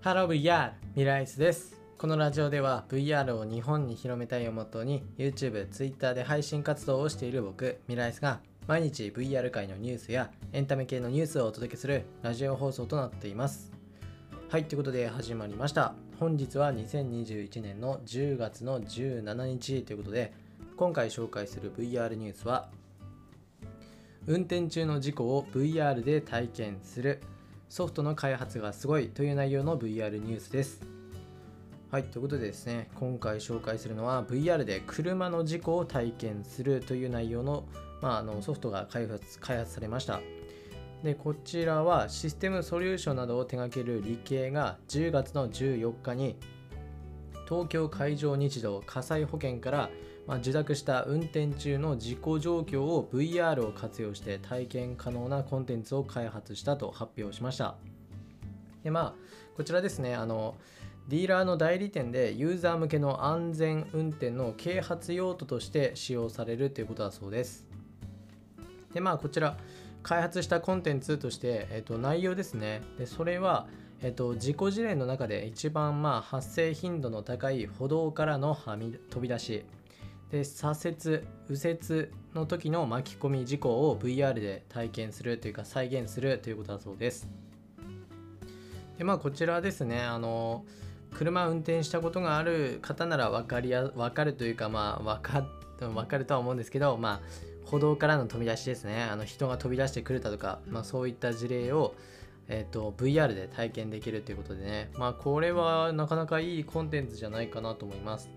ハロー VR ミライスです。このラジオでは VR を日本に広めたいをモットーに YouTube、Twitter で配信活動をしている僕ミライスが毎日 VR 界のニュースやエンタメ系のニュースをお届けするラジオ放送となっています。はいということで始まりました。本日は2021年の10月の17日ということで今回紹介する VR ニュースは運転中の事故を VR で体験するソフトの開発がすごいという内容の VR ニュースです。はいということでですね今回紹介するのは VR で車の事故を体験するという内容の,、まあ、あのソフトが開発開発されました。でこちらはシステムソリューションなどを手掛ける理系が10月の14日に東京海上日動火災保険からまあ、受諾した運転中の事故状況を VR を活用して体験可能なコンテンツを開発したと発表しました。でまあこちらですねあのディーラーの代理店でユーザー向けの安全運転の啓発用途として使用されるということだそうです。でまあこちら開発したコンテンツとして、えっと、内容ですね。でそれはえっと、事故事例の中で一番まあ発生頻度の高い歩道からのはみ飛び出し。で左折右折の時の巻き込み事故を VR で体験するというか再現するということだそうです。でまあこちらですねあの車運転したことがある方なら分かりや分かるというかまあ分か分かるとは思うんですけどまあ歩道からの飛び出しですね。あの人が飛び出してくれたとか、まあ、そういった事例をえーと、VR で体験できるということでね、まあ、これはなかなかいいコンテンツじゃないかなと思います。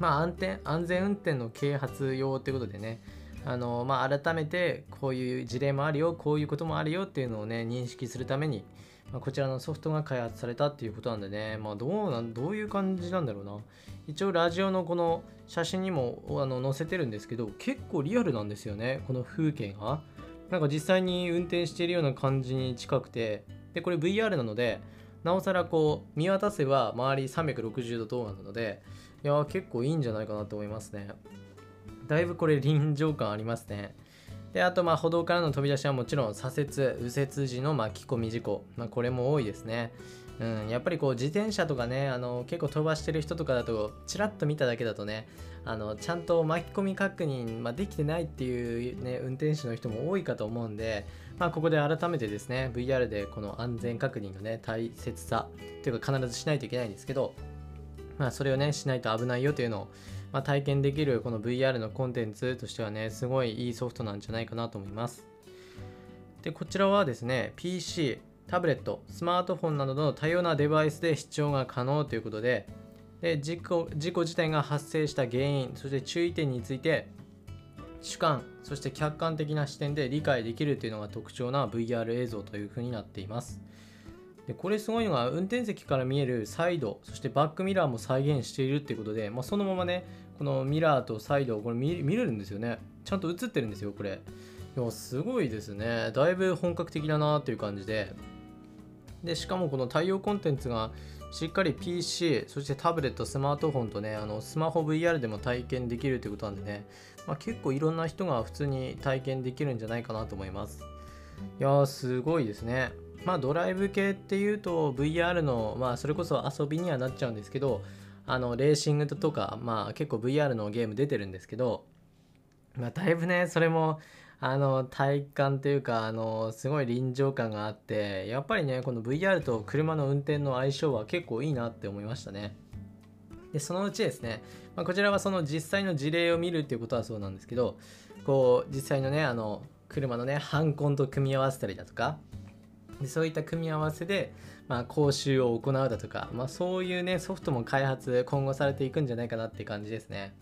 まあ、安全安全運転の啓発用ってことでね。あの、まあ、改めてこういう事例もあるよ。こういうこともあるよっていうのをね認識するために、まあ、こちらのソフトが開発されたっていうことなんでね、まあ、どうなんどういう感じなんだろうな。一応ラジオのこの写真にもあの載せてるんですけど結構リアルなんですよね。この風景が。なんか実際に運転しているような感じに近くてでこれ VR なのでなおさらこう見渡せば周り360度動画なのでいや結構いいんじゃないかなと思いますね。だいぶこれ臨場感ありますね。であとまあ歩道からの飛び出しはもちろん左折右折時の巻き込み事故、まあ、これも多いですね。うん、やっぱりこう自転車とかねあの結構飛ばしてる人とかだとちらっと見ただけだとねあのちゃんと巻き込み確認、まあ、できてないっていう、ね、運転手の人も多いかと思うんで、まあ、ここで改めてですね VR でこの安全確認のね大切さというか必ずしないといけないんですけどまあ、それをねしないと危ないよというのを、まあ、体験できるこの VR のコンテンツとしてはねすごいいいソフトなんじゃないかなと思います。でこちらはですね PC タブレットスマートフォンなどの多様なデバイスで視聴が可能ということでで事故事故自体が発生した原因そして注意点について主観そして客観的な視点で理解できるというのが特徴な VR 映像というふうになっています。でこれすごいのが運転席から見えるサイドそしてバックミラーも再現しているっていうことで、まあ、そのままねこのミラーとサイドこれ見見れるんですよね。ちゃんと映ってるんですよこれ。いやすごいですね。だいぶ本格的だなっていう感じで。でしかもこの対応コンテンツがしっかり PC そしてタブレットスマートフォンとねあのスマホ VR でも体験できるということなんでね、まあ、結構いろんな人が普通に体験できるんじゃないかなと思います。いやーすごいですね。まあドライブ系っていうと VR のまあそれこそ遊びにはなっちゃうんですけどあのレーシングとかまあ結構 VR のゲーム出てるんですけどまあだいぶねそれもあの体感というかあのすごい臨場感があってやっぱりねこの VR と車の運転の相性は結構いいなって思いましたね。でそのうちですね、まあ、こちらはその実際の事例を見るっていうことはそうなんですけどこう実際のねあの車のねハンコンと組み合わせたりだとかでそういった組み合わせで、まあ、講習を行うだとか、まあ、そういうねソフトも開発今後されていくんじゃないかなって感じですね。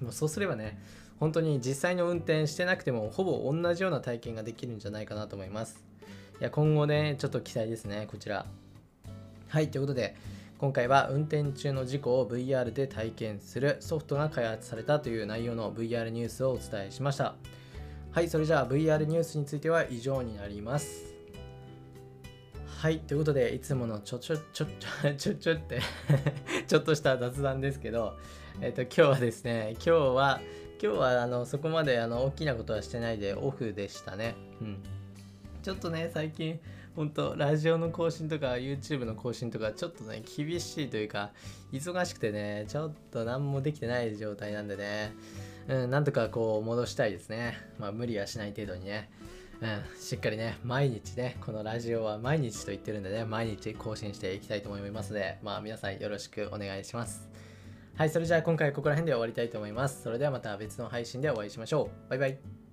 もうそうすればね本当に実際の運転してなくてもほぼ同じような体験ができるんじゃないかなと思います。いや今後ねちょっと期待ですねこちら。はいということで今回は運転中の事故を VR で体験するソフトが開発されたという内容の VR ニュースをお伝えしました。はいそれじゃあ VR ニュースについては以上になります。はいということでいつものちょちょちょちょちょちょって ちょっとした雑談ですけどえっ、と今日はですね今日は今日はあのそこまであの大きなことはしてないでオフでしたね。うん。ちょっとね最近本当ラジオの更新とか YouTube の更新とかちょっとね厳しいというか忙しくてねちょっと何もできてない状態なんでね。うんなんとかこう戻したいですね。まあ無理はしない程度にね。うんしっかりね毎日ねこのラジオは毎日と言ってるんでね毎日更新していきたいと思いますのでまあ皆さんよろしくお願いします。はいそれじゃあ今回ここら辺で終わりたいと思います。それではまた別の配信でお会いしましょう。バイバイ。